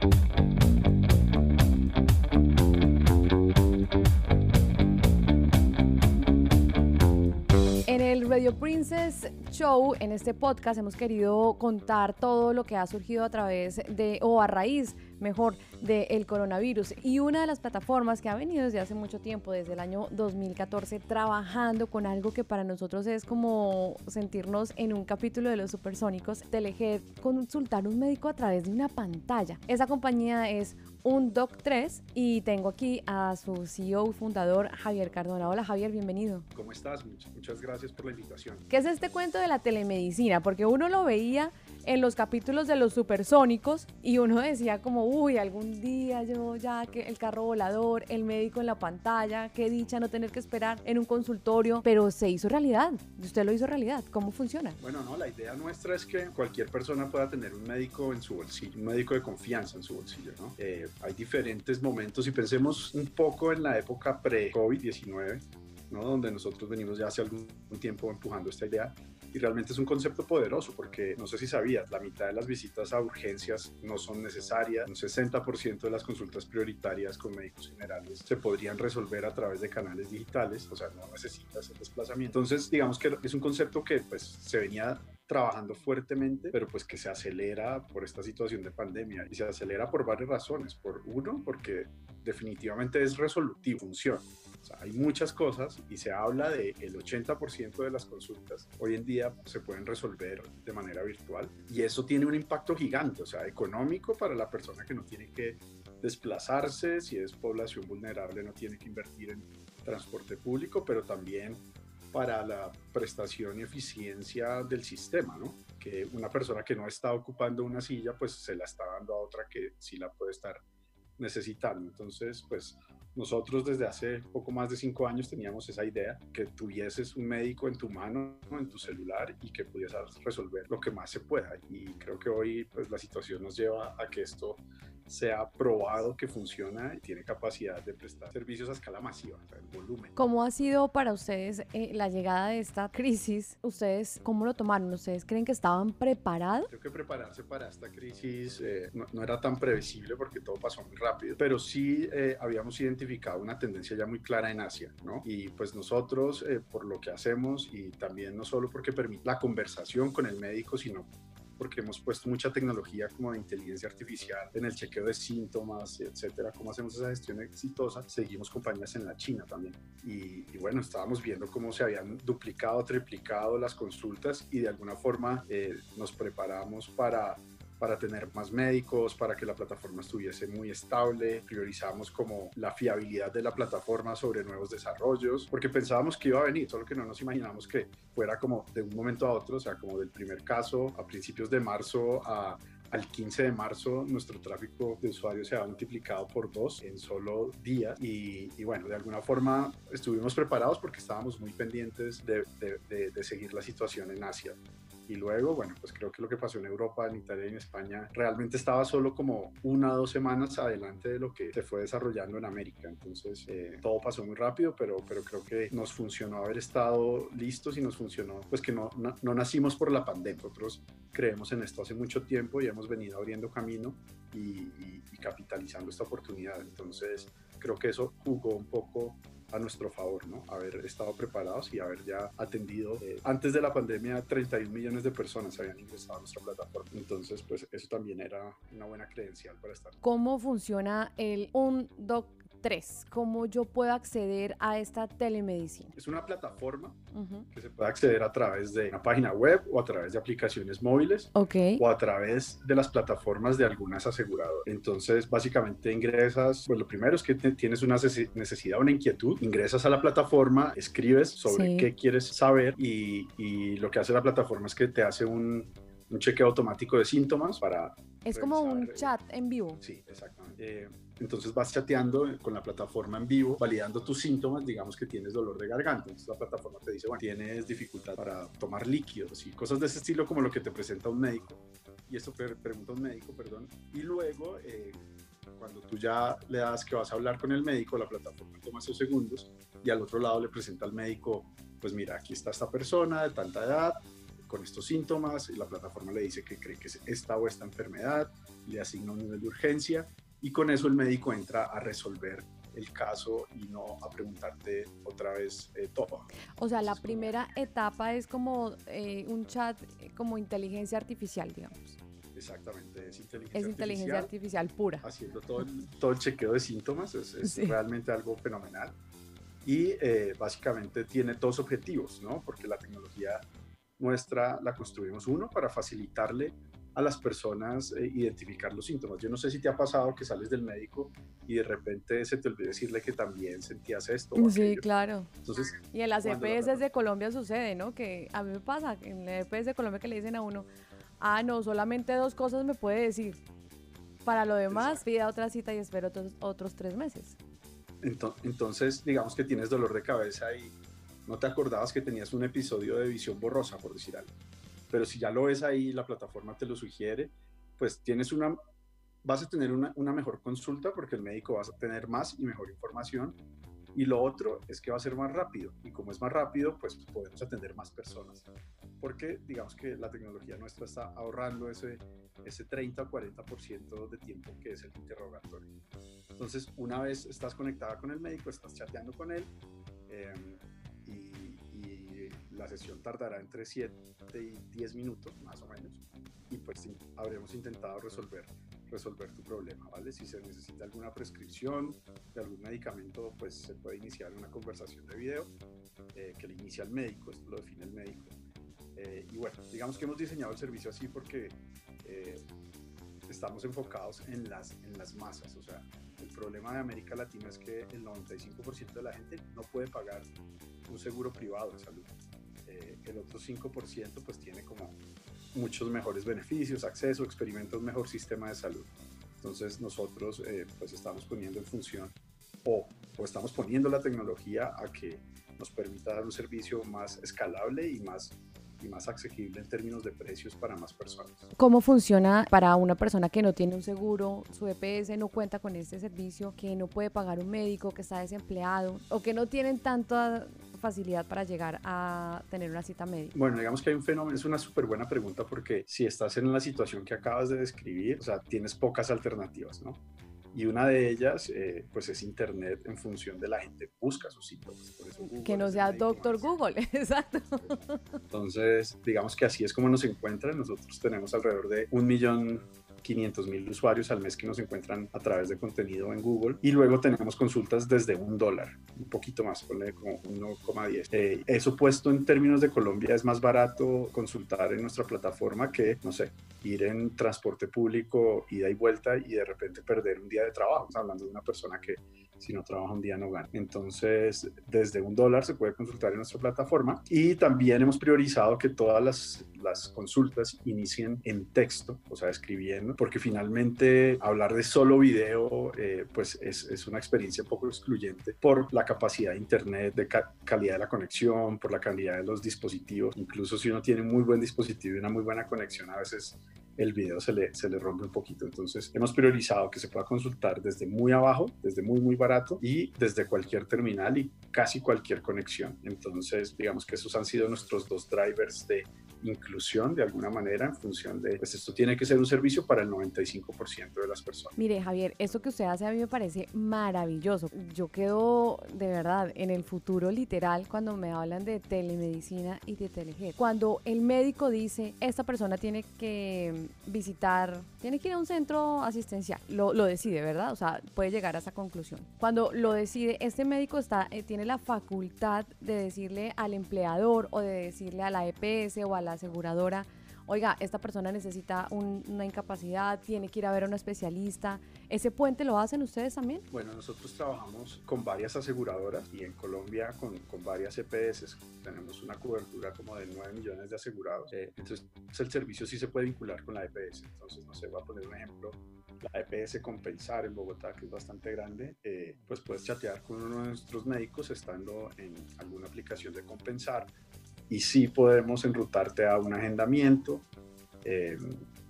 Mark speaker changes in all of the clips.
Speaker 1: Thank you. Princess Show, en este podcast, hemos querido contar todo lo que ha surgido a través de, o a raíz, mejor, del coronavirus. Y una de las plataformas que ha venido desde hace mucho tiempo, desde el año 2014, trabajando con algo que para nosotros es como sentirnos en un capítulo de los supersónicos, Telehead, consultar un médico a través de una pantalla. Esa compañía es un Doc 3 y tengo aquí a su CEO y fundador Javier Cardona. Hola Javier, bienvenido.
Speaker 2: ¿Cómo estás? Muchas, muchas gracias por la invitación.
Speaker 1: ¿Qué es este cuento de la telemedicina? Porque uno lo veía en los capítulos de los supersónicos y uno decía como, uy, algún día yo ya que el carro volador, el médico en la pantalla, qué dicha no tener que esperar en un consultorio, pero se hizo realidad. Usted lo hizo realidad. ¿Cómo funciona?
Speaker 2: Bueno, no, la idea nuestra es que cualquier persona pueda tener un médico en su bolsillo, un médico de confianza en su bolsillo, ¿no? Eh, hay diferentes momentos y pensemos un poco en la época pre-COVID-19, ¿no? donde nosotros venimos ya hace algún tiempo empujando esta idea y realmente es un concepto poderoso porque no sé si sabías, la mitad de las visitas a urgencias no son necesarias, un 60% de las consultas prioritarias con médicos generales se podrían resolver a través de canales digitales, o sea, no necesitas el desplazamiento. Entonces, digamos que es un concepto que pues se venía trabajando fuertemente, pero pues que se acelera por esta situación de pandemia y se acelera por varias razones. Por uno, porque definitivamente es resolutivo, funciona. O sea, hay muchas cosas y se habla de el 80% de las consultas hoy en día se pueden resolver de manera virtual y eso tiene un impacto gigante, o sea, económico para la persona que no tiene que desplazarse, si es población vulnerable no tiene que invertir en transporte público, pero también para la prestación y eficiencia del sistema, ¿no? Que una persona que no está ocupando una silla, pues se la está dando a otra que sí la puede estar necesitando. Entonces, pues nosotros desde hace poco más de cinco años teníamos esa idea, que tuvieses un médico en tu mano, en tu celular y que pudieras resolver lo que más se pueda. Y creo que hoy pues la situación nos lleva a que esto se ha probado que funciona y tiene capacidad de prestar servicios a escala masiva, o sea, el volumen.
Speaker 1: ¿Cómo ha sido para ustedes eh, la llegada de esta crisis? ¿Ustedes cómo lo tomaron? ¿Ustedes creen que estaban preparados?
Speaker 2: Creo que prepararse para esta crisis eh, no, no, era tan previsible porque todo pasó muy rápido, pero sí eh, habíamos identificado una tendencia ya muy clara en Asia, ¿no? Y pues nosotros, por lo que hacemos y también no solo porque permite la conversación con el médico, sino porque hemos puesto mucha tecnología como de inteligencia artificial en el chequeo de síntomas, etcétera. ¿Cómo hacemos esa gestión exitosa? Seguimos compañías en la China también. Y, y bueno, estábamos viendo cómo se habían duplicado, triplicado las consultas y de alguna forma eh, nos preparamos para para tener más médicos, para que la plataforma estuviese muy estable, priorizamos como la fiabilidad de la plataforma sobre nuevos desarrollos, porque pensábamos que iba a venir, solo que no nos imaginamos que fuera como de un momento a otro, o sea, como del primer caso a principios de marzo a al 15 de marzo nuestro tráfico de usuarios se ha multiplicado por dos en solo días y, y bueno, de alguna forma estuvimos preparados porque estábamos muy pendientes de, seguir la situación en Asia. Y luego, bueno, pues creo que lo que pasó en Europa, en Italia y en España realmente estaba solo como una o dos semanas adelante de lo que se fue desarrollando en América. Entonces, eh, todo pasó muy rápido, pero, pero creo que nos funcionó haber estado listos y nos funcionó, pues que no, no, no nacimos por la pandemia. Nosotros creemos en esto hace mucho tiempo y hemos venido abriendo camino y, y, y capitalizando esta oportunidad. Entonces, creo que eso jugó un poco a nuestro favor, ¿no? Haber estado preparados y haber ya atendido eh, antes de la pandemia 31 millones de personas habían ingresado a nuestra plataforma. Entonces, pues eso también era una buena credencial para estar.
Speaker 1: ¿Cómo funciona el un doc 3, ¿cómo yo puedo acceder a esta telemedicina?
Speaker 2: Es una plataforma uh -huh. que se puede acceder a través de una página web o a través de aplicaciones móviles
Speaker 1: okay.
Speaker 2: o a través de las plataformas de algunas aseguradoras. Entonces, básicamente ingresas, pues lo primero es que tienes una necesidad, una inquietud, ingresas a la plataforma, escribes sobre sí. qué quieres saber y, y lo que hace la plataforma es que te hace un, un chequeo automático de síntomas para...
Speaker 1: Es revisar, como un chat en vivo.
Speaker 2: Sí, exactamente. Eh, entonces vas chateando con la plataforma en vivo, validando tus síntomas, digamos que tienes dolor de garganta. Entonces la plataforma te dice, bueno, tienes dificultad para tomar líquidos y cosas de ese estilo como lo que te presenta un médico. Y esto pregunta un médico, perdón. Y luego... Eh, cuando tú ya le das que vas a hablar con el médico, la plataforma toma esos segundos y al otro lado le presenta al médico, pues mira, aquí está esta persona de tanta edad, con estos síntomas, y la plataforma le dice que cree que es esta o esta enfermedad, le asigna un nivel de urgencia y con eso el médico entra a resolver el caso y no a preguntarte otra vez eh, todo.
Speaker 1: O sea, la primera etapa es como eh, un chat, como inteligencia artificial, digamos.
Speaker 2: Exactamente, es
Speaker 1: inteligencia, es inteligencia artificial, pura.
Speaker 2: Haciendo todo el, todo el chequeo de síntomas, es, realmente algo fenomenal. Y eh, básicamente tiene dos objetivos, ¿no? Porque la tecnología nuestra la construimos, uno, para facilitarle a las personas eh, identificar los síntomas. Yo no sé si te ha pasado que sales del médico y de repente se te olvida decirle que también sentías esto.
Speaker 1: sí, claro. Entonces, y en las EPS de Colombia sucede, ¿no? Que a mí me pasa, en la EPS de Colombia que le dicen a uno, ah, no, solamente dos cosas me puede decir. Para lo demás, pida otra cita y espero otros, otros tres meses.
Speaker 2: Entonces, digamos que tienes dolor de cabeza y no te acordabas que tenías un episodio de visión borrosa, por decir algo pero si ya lo ves ahí, la plataforma te lo sugiere, pues tienes una, vas a tener una, una mejor consulta porque el médico va a tener más y mejor información. Y lo otro es que va a ser más rápido. Y como es más rápido, pues podemos atender más personas. Porque digamos que la tecnología nuestra está ahorrando ese, ese 30 o 40% de tiempo que es el interrogatorio. Entonces, una vez estás conectada con el médico, estás chateando con él, eh, la sesión tardará entre 7 y 10 minutos más o menos y pues habremos intentado resolver resolver tu problema, ¿vale? Si se necesita alguna prescripción de algún medicamento, pues se puede iniciar una conversación de video eh, que le inicia el médico, esto lo define el médico. Eh, y bueno, digamos que hemos diseñado el servicio así porque eh, estamos enfocados en las, en las masas, o sea, el problema de América Latina es que el 95% de la gente no puede pagar un seguro privado de salud el otro 5% pues tiene como muchos mejores beneficios, acceso, experimenta un mejor sistema de salud. Entonces nosotros eh, pues estamos poniendo en función o, o, estamos poniendo la tecnología a que nos permita dar un servicio más escalable y más y más accesible en términos de precios para más personas.
Speaker 1: ¿Cómo funciona para una persona que no tiene un seguro, su EPS no cuenta con este servicio, que no puede pagar un médico, que está desempleado o que no tienen tanta facilidad para llegar a tener una cita médica?
Speaker 2: Bueno, digamos que hay un fenómeno, es una súper buena pregunta porque si estás en la situación que acabas de describir, o sea, tienes pocas alternativas, ¿no? y una de ellas eh, pues es internet en función de la gente busca sus síntomas
Speaker 1: que no sea doctor Google exacto
Speaker 2: entonces digamos que así es como nos encuentran nosotros tenemos alrededor de un millón 500 mil usuarios al mes que nos encuentran a través de contenido en Google. Y luego tenemos consultas desde un dólar, un poquito más, ponle como 1,10. Eh, eso puesto en términos de Colombia es más barato consultar en nuestra plataforma que, no sé, ir en transporte público, ida y vuelta y de repente perder un día de trabajo. Estamos hablando de una persona que si no trabaja un día no gana. Entonces, desde un dólar se puede consultar en nuestra plataforma y también hemos priorizado que todas las, consultas inicien en texto, o sea, escribiendo, porque finalmente hablar de solo video, eh, pues es, una experiencia poco excluyente por la capacidad de Internet, de calidad de la conexión, por la calidad de los dispositivos. Incluso si uno tiene un muy buen dispositivo y una muy buena conexión, a veces el video se le, se le rompe un poquito. Entonces hemos priorizado que se pueda consultar desde muy abajo, desde muy, muy barato y desde cualquier terminal y casi cualquier conexión. Entonces digamos que esos han sido nuestros dos drivers de inclusión de alguna manera en función de, pues esto tiene que ser un servicio para el 95% de las personas.
Speaker 1: Mire, Javier, esto que usted hace a mí me parece maravilloso. Yo quedo de verdad en el futuro literal cuando me hablan de telemedicina y de telehealth. Cuando el médico dice, esta persona tiene que visitar, tiene que ir a un centro asistencial, lo, lo decide, ¿verdad? O sea, puede llegar a esa conclusión. Cuando lo decide, este médico está, eh, tiene la facultad de decirle al empleador o de decirle a la EPS o a la aseguradora, oiga, esta persona necesita una incapacidad, tiene que ir a ver a un especialista. ¿Ese puente lo hacen ustedes también?
Speaker 2: Bueno, nosotros trabajamos con varias aseguradoras y en Colombia con, con varias EPS. Tenemos una cobertura como de 9 millones de asegurados. Eh, entonces, el servicio sí se puede vincular con la EPS. Entonces, no sé, voy a poner un ejemplo. La EPS Compensar en Bogotá, que es bastante grande, eh, pues puedes chatear con uno de nuestros médicos estando en alguna aplicación de Compensar y sí podemos enrutarte a un agendamiento, eh,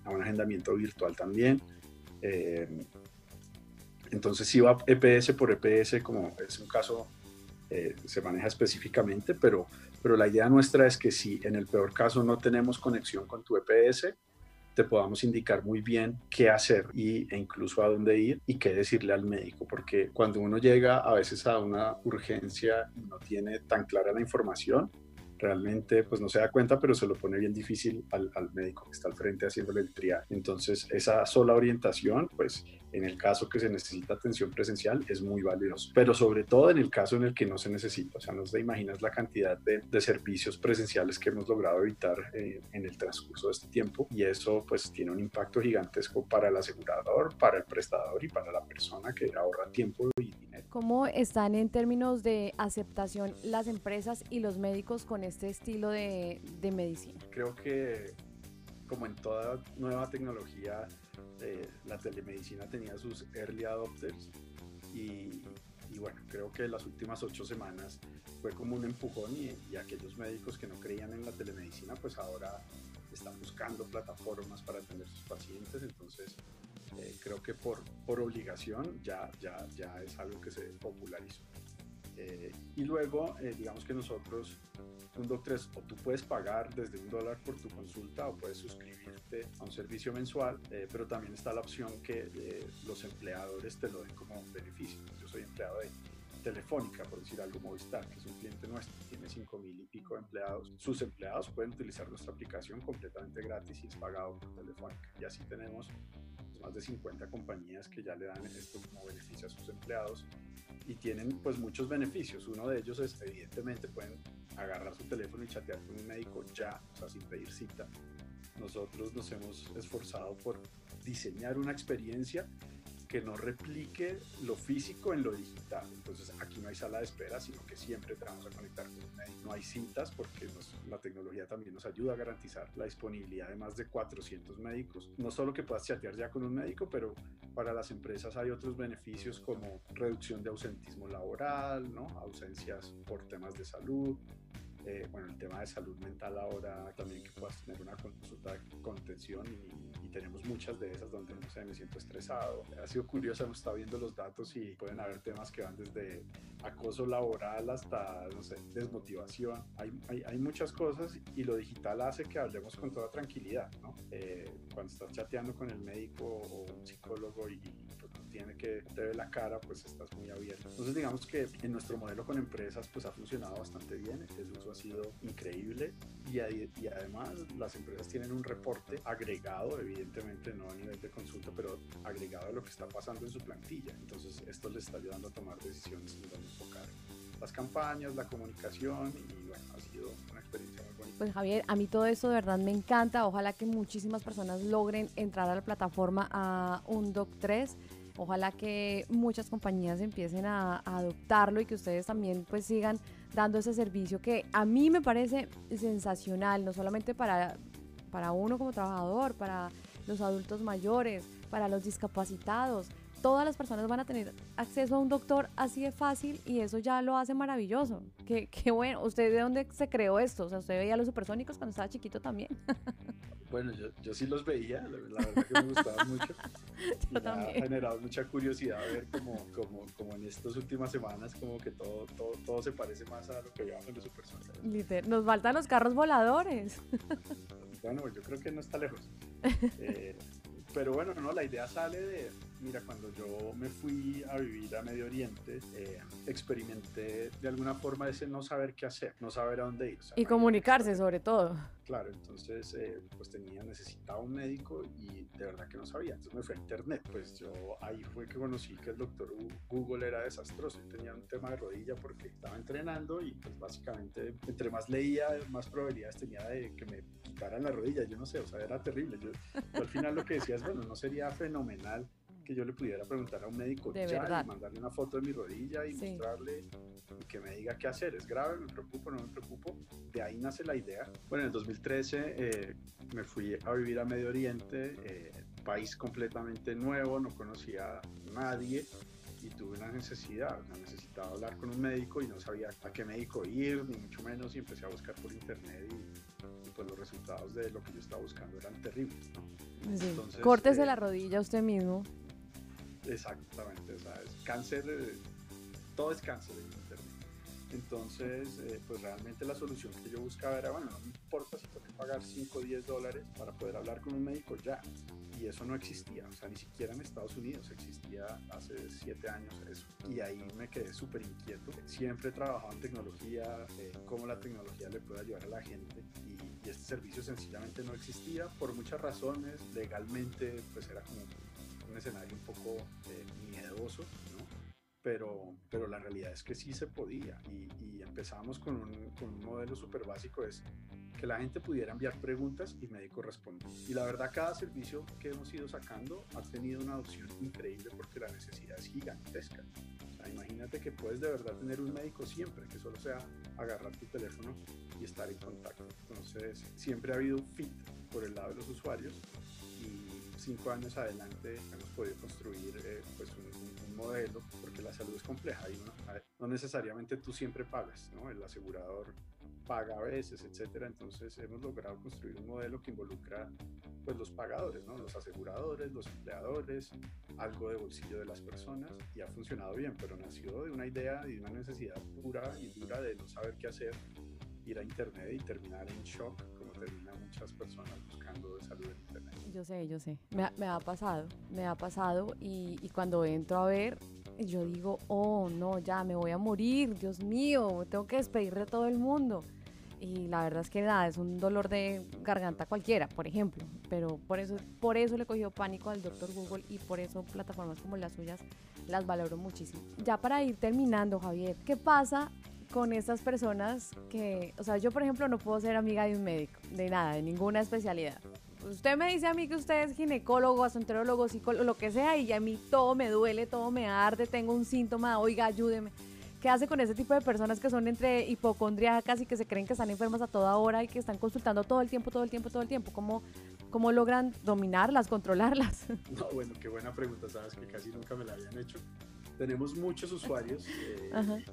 Speaker 2: a un agendamiento virtual también. Eh, entonces si va EPS por EPS, como es un caso eh, se maneja específicamente, pero, pero la idea nuestra es que si en el peor caso no tenemos conexión con tu EPS, te podamos indicar muy bien qué hacer y, e incluso a dónde ir y qué decirle al médico, porque cuando uno llega a veces a una urgencia y no tiene tan clara la información, realmente pues no se da cuenta, pero se lo pone bien difícil al, al médico que está al frente haciéndole el triaje. Entonces, esa sola orientación, pues en el caso que se necesita atención presencial es muy valioso, pero sobre todo en el caso en el que no se necesita. O sea, no te imaginas la cantidad de, de servicios presenciales que hemos logrado evitar eh, en el transcurso de este tiempo y eso pues tiene un impacto gigantesco para el asegurador, para el prestador y para la persona que ahorra tiempo y.
Speaker 1: ¿Cómo están en términos de aceptación las empresas y los médicos con este estilo de, de medicina?
Speaker 2: Creo que como en toda nueva tecnología, eh, la telemedicina tenía sus early adopters y, y, bueno, creo que las últimas ocho semanas fue como un empujón y, y, aquellos médicos que no creían en la telemedicina pues ahora están buscando plataformas para atender sus pacientes, entonces eh, creo que por, por obligación ya, ya, ya es algo que se popularizó. Eh, y luego, eh, digamos que nosotros, un Doc3, o tú puedes pagar desde un dólar por tu consulta o puedes suscribirte a un servicio mensual, eh, pero también está la opción que eh, los empleadores te lo den como un beneficio. Yo soy empleado de Telefónica, por decir algo, Movistar, que es un cliente nuestro, tiene 5 mil y pico de empleados. Sus empleados pueden utilizar nuestra aplicación completamente gratis y es pagado por Telefónica. Y así tenemos más de 50 compañías que ya le dan esto como beneficio a sus empleados y tienen pues muchos beneficios. Uno de ellos es evidentemente pueden agarrar su teléfono y chatear con un médico ya, o sea, sin pedir cita. Nosotros nos hemos esforzado por diseñar una experiencia que no replique lo físico en lo digital. Entonces aquí no hay sala de espera, sino que siempre te vamos a conectar con un médico. No hay citas porque la tecnología también nos ayuda a garantizar la disponibilidad de más de 400 médicos. No solo que puedas chatear ya con un médico, pero para las empresas hay otros beneficios como reducción de ausentismo laboral, ¿no? ausencias por temas de salud, eh, bueno, el tema de salud mental ahora también que puedas tener una consulta de contención y, y, tenemos muchas de esas donde no sé, me siento estresado. Ha sido curioso, hemos estado viendo los datos y pueden haber temas que van desde acoso laboral hasta, no sé, desmotivación. Hay, hay, hay muchas cosas y lo digital hace que hablemos con toda tranquilidad, ¿no? Eh, cuando estás chateando con el médico o un psicólogo y, tiene que te ve la cara, pues estás muy abierto. Entonces digamos que en nuestro modelo con empresas pues ha funcionado bastante bien. El uso ha sido increíble y, y, además las empresas tienen un reporte agregado, evidentemente no a nivel de consulta, pero agregado a lo que está pasando en su plantilla. Entonces esto les está ayudando a tomar decisiones en dónde enfocar las campañas, la comunicación y bueno, ha sido una experiencia muy bonita.
Speaker 1: Pues Javier, a mí todo esto de verdad me encanta. Ojalá que muchísimas personas logren entrar a la plataforma a un Doc 3 ojalá que muchas compañías empiecen a, adoptarlo y que ustedes también pues sigan dando ese servicio que a mí me parece sensacional, no solamente para, para uno como trabajador, para los adultos mayores, para los discapacitados. Todas las personas van a tener acceso a un doctor así de fácil y eso ya lo hace maravilloso. Qué, qué bueno. ¿Usted de dónde se creó esto? O sea, ¿usted veía los supersónicos cuando estaba chiquito también?
Speaker 2: Bueno, yo, yo, sí los veía, la, verdad que me gustaban mucho.
Speaker 1: yo también.
Speaker 2: Ha generado mucha curiosidad ver como, como, como en estas últimas semanas como que todo, todo, todo se parece más a lo que veíamos en los supersónicos.
Speaker 1: Liter, nos faltan los carros voladores.
Speaker 2: bueno, yo creo que no está lejos. Eh, pero bueno, no, la idea sale de, mira, cuando yo me fui a vivir a Medio Oriente, eh, experimenté de alguna forma ese no saber qué hacer, no saber a dónde ir. O sea,
Speaker 1: y comunicarse sobre todo.
Speaker 2: Claro, entonces eh, pues tenía, necesitaba un médico y de verdad que no sabía, entonces me fui a internet, pues yo ahí fue que conocí que el doctor Google era desastroso y tenía un tema de rodilla porque estaba entrenando y pues básicamente entre más leía, más probabilidades tenía de que me quitaran la rodilla, yo no sé, o sea, era terrible. Yo, yo al final lo que decía es, bueno, no sería fenomenal que yo le pudiera preguntar a un médico
Speaker 1: de
Speaker 2: ya
Speaker 1: verdad.
Speaker 2: y mandarle una foto de mi rodilla y sí. mostrarle y que me diga qué hacer. ¿Es grave? ¿Me preocupo? ¿No me preocupo? De ahí nace la idea. Bueno, en el 2013 eh, me fui a vivir a Medio Oriente, eh, país completamente nuevo, no conocía a nadie y tuve una necesidad, una necesitaba hablar con un médico y no sabía a qué médico ir, ni mucho menos, y empecé a buscar por internet y, y pues los resultados de lo que yo estaba buscando eran terribles. ¿no?
Speaker 1: Sí. Entonces, Córtese eh, la rodilla usted mismo.
Speaker 2: Exactamente, o sea, es cáncer, todo es cáncer en internet. Entonces, eh, pues realmente la solución que yo buscaba era, bueno, no me importa si tengo que pagar 5 o 10 dólares para poder hablar con un médico ya. Y eso no existía, o sea, ni siquiera en Estados Unidos existía hace 7 años eso. Y ahí me quedé súper inquieto. Siempre he trabajado en tecnología, eh, cómo la tecnología le puede ayudar a la gente. Y, y este servicio sencillamente no existía por muchas razones. Legalmente, pues era como un escenario un poco eh, miedoso, ¿no? Pero, pero la realidad es que sí se podía y, y empezamos con un, con un modelo súper básico, es que la gente pudiera enviar preguntas y médico responde. Y la verdad, cada servicio que hemos ido sacando ha tenido una adopción increíble porque la necesidad es gigantesca. O sea, imagínate que puedes de verdad tener un médico siempre, que solo sea agarrar tu teléfono y estar en contacto. Entonces, siempre ha habido un fit por el lado de los usuarios cinco años adelante hemos podido construir eh, pues un, un, modelo, porque la salud es compleja y no, no, necesariamente tú siempre pagas, ¿no? El asegurador paga a veces, etcétera. Entonces hemos logrado construir un modelo que involucra pues los pagadores, ¿no? Los aseguradores, los empleadores, algo de bolsillo de las personas y ha funcionado bien, pero nació de una idea y de una necesidad pura y dura de no saber qué hacer, ir a internet y terminar en shock muchas personas buscando de salud en internet.
Speaker 1: Yo sé, yo sé. Me, me ha pasado, me ha pasado y, y, cuando entro a ver, yo digo, oh, no, ya me voy a morir, Dios mío, tengo que despedir de todo el mundo. Y la verdad es que nada, es un dolor de garganta cualquiera, por ejemplo. Pero por eso, por eso le cogió pánico al doctor Google y por eso plataformas como las suyas las valoro muchísimo. Ya para ir terminando, Javier, ¿qué pasa con estas personas que, o sea, yo por ejemplo no puedo ser amiga de un médico, de nada, de ninguna especialidad. Usted me dice a mí que usted es ginecólogo, gastroenterólogo, psicólogo, lo que sea, y a mí todo me duele, todo me arde, tengo un síntoma, oiga, ayúdeme. ¿Qué hace con ese tipo de personas que son entre hipocondriacas y que se creen que están enfermas a toda hora y que están consultando todo el tiempo, todo el tiempo, todo el tiempo? ¿Cómo, cómo logran dominarlas, controlarlas?
Speaker 2: No, bueno, qué buena pregunta, sabes que casi nunca me la habían hecho tenemos muchos usuarios eh,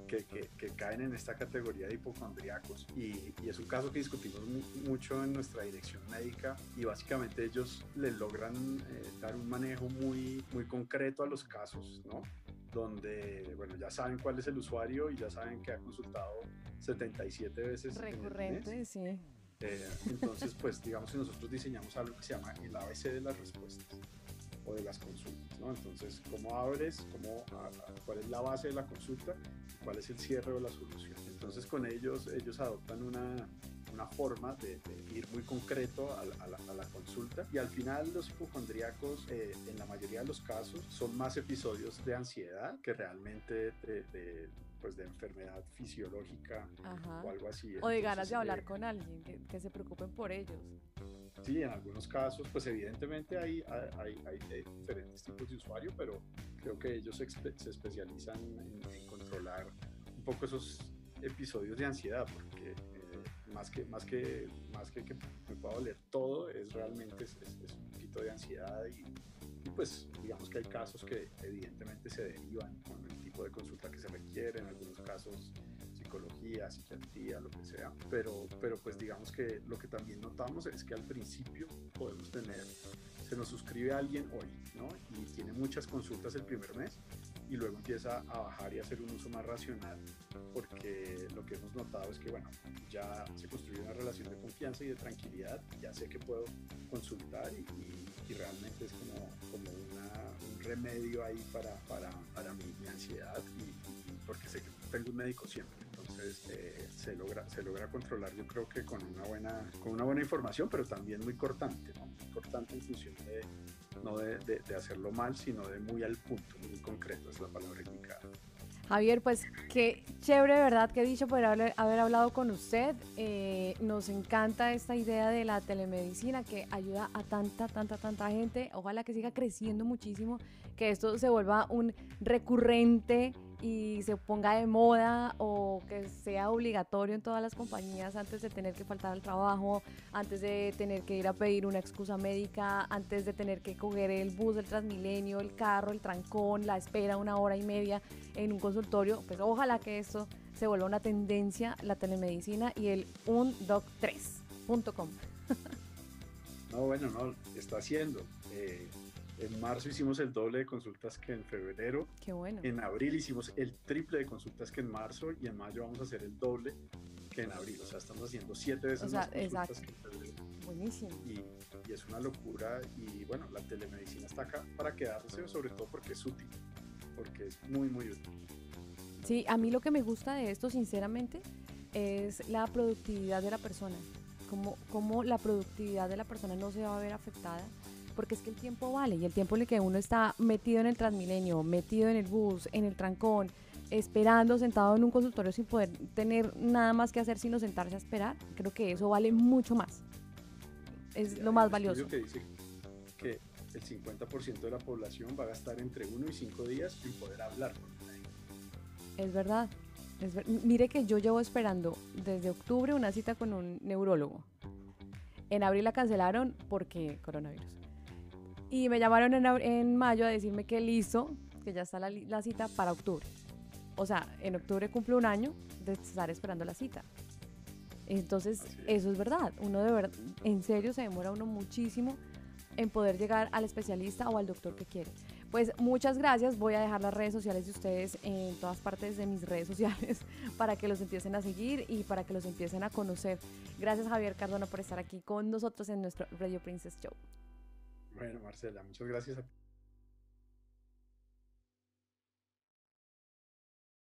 Speaker 2: que, que, que, caen en esta categoría de hipocondriacos y, y, es un caso que discutimos mucho en nuestra dirección médica y básicamente ellos le logran eh, dar un manejo muy, muy concreto a los casos, ¿no? donde, bueno, ya saben cuál es el usuario y ya saben que ha consultado 77 veces.
Speaker 1: Recurrente, sí.
Speaker 2: Eh, entonces, pues digamos que nosotros diseñamos algo que se llama el ABC de las respuestas de las consultas, ¿no? Entonces, ¿cómo abres? Cómo, ¿Cuál es la base de la consulta? ¿Cuál es el cierre o la solución? Entonces, con ellos, ellos adoptan una, una forma de, de, ir muy concreto a la, a, la, a la, consulta y al final los hipocondríacos eh, en la mayoría de los casos son más episodios de ansiedad que realmente de, de pues de enfermedad fisiológica Ajá. o algo así.
Speaker 1: O de ganas de hablar eh, con alguien, que, que se preocupen por ellos.
Speaker 2: Sí, en algunos casos, pues evidentemente hay, hay, hay, diferentes tipos de usuario, pero creo que ellos se, se especializan en, en, controlar un poco esos episodios de ansiedad, porque eh, más, que, más, que, más que que me pueda doler todo, es realmente es, es, es un poquito de ansiedad y, y, pues digamos que hay casos que evidentemente se derivan con el tipo de consulta que se requiere, en algunos casos psicología, psiquiatría, lo que sea, pero, pero pues digamos que lo que también notamos es que al principio podemos tener, se nos suscribe alguien hoy, ¿no? Y tiene muchas consultas el primer mes y luego empieza a bajar y a hacer un uso más racional, porque lo que hemos notado es que, bueno, ya se construye una relación de confianza y de tranquilidad, ya sé que puedo consultar y, realmente es como, como un remedio ahí para, para, para mi, mi ansiedad y, y porque sé que tengo un médico siempre eh, se, logra, se logra controlar yo creo que con una buena, con una buena información, pero también muy cortante, ¿no? muy cortante en función de, no de, de, de, hacerlo mal, sino de muy al punto, muy concreto, es la palabra indicada.
Speaker 1: Javier, pues qué chévere, ¿verdad? Qué dicho poder haber, haber hablado con usted. Eh, nos encanta esta idea de la telemedicina que ayuda a tanta, tanta, tanta gente. Ojalá que siga creciendo muchísimo, que esto se vuelva un recurrente y se ponga de moda o que sea obligatorio en todas las compañías antes de tener que faltar al trabajo, antes de tener que ir a pedir una excusa médica, antes de tener que coger el bus, el transmilenio, el carro, el trancón, la espera una hora y media en un consultorio. Pues ojalá que esto se vuelva una tendencia, la telemedicina y el undoc3.com.
Speaker 2: no, bueno, no, está haciendo. Eh, En marzo hicimos el doble de consultas que en febrero.
Speaker 1: Qué bueno.
Speaker 2: En abril hicimos el triple de consultas que en marzo y en mayo vamos a hacer el doble que en abril. O sea, estamos haciendo siete veces más consultas que en febrero.
Speaker 1: Buenísimo.
Speaker 2: Y, y, es una locura. Y bueno, la telemedicina está acá para quedarse, sobre todo porque es útil, porque es muy, muy útil.
Speaker 1: Sí, a mí lo que me gusta de esto, sinceramente, es la productividad de la persona. Cómo, cómo la productividad de la persona no se va a ver afectada porque es que el tiempo vale y el tiempo en el que uno está metido en el Transmilenio, metido en el bus, en el trancón, esperando, sentado en un consultorio sin poder tener nada más que hacer sino sentarse a esperar, creo que eso vale mucho más. Es lo más valioso.
Speaker 2: que dice que el 50% de la población va a gastar entre uno y cinco días en poder hablar con
Speaker 1: Es verdad. Es Mire que yo llevo esperando desde octubre una cita con un neurólogo. En abril la cancelaron porque coronavirus. Y me llamaron en, mayo a decirme que listo, que ya está la, cita para octubre. O sea, en octubre cumple un año de estar esperando la cita. Entonces, eso es verdad. Uno de verdad, en serio, se demora uno muchísimo en poder llegar al especialista o al doctor que quiere. Pues muchas gracias. Voy a dejar las redes sociales de ustedes en todas partes de mis redes sociales para que los empiecen a seguir y para que los empiecen a conocer. Gracias Javier Cardona por estar aquí con nosotros en nuestro Radio Princess Show.
Speaker 2: Bueno, Marcela, muchas gracias a ti.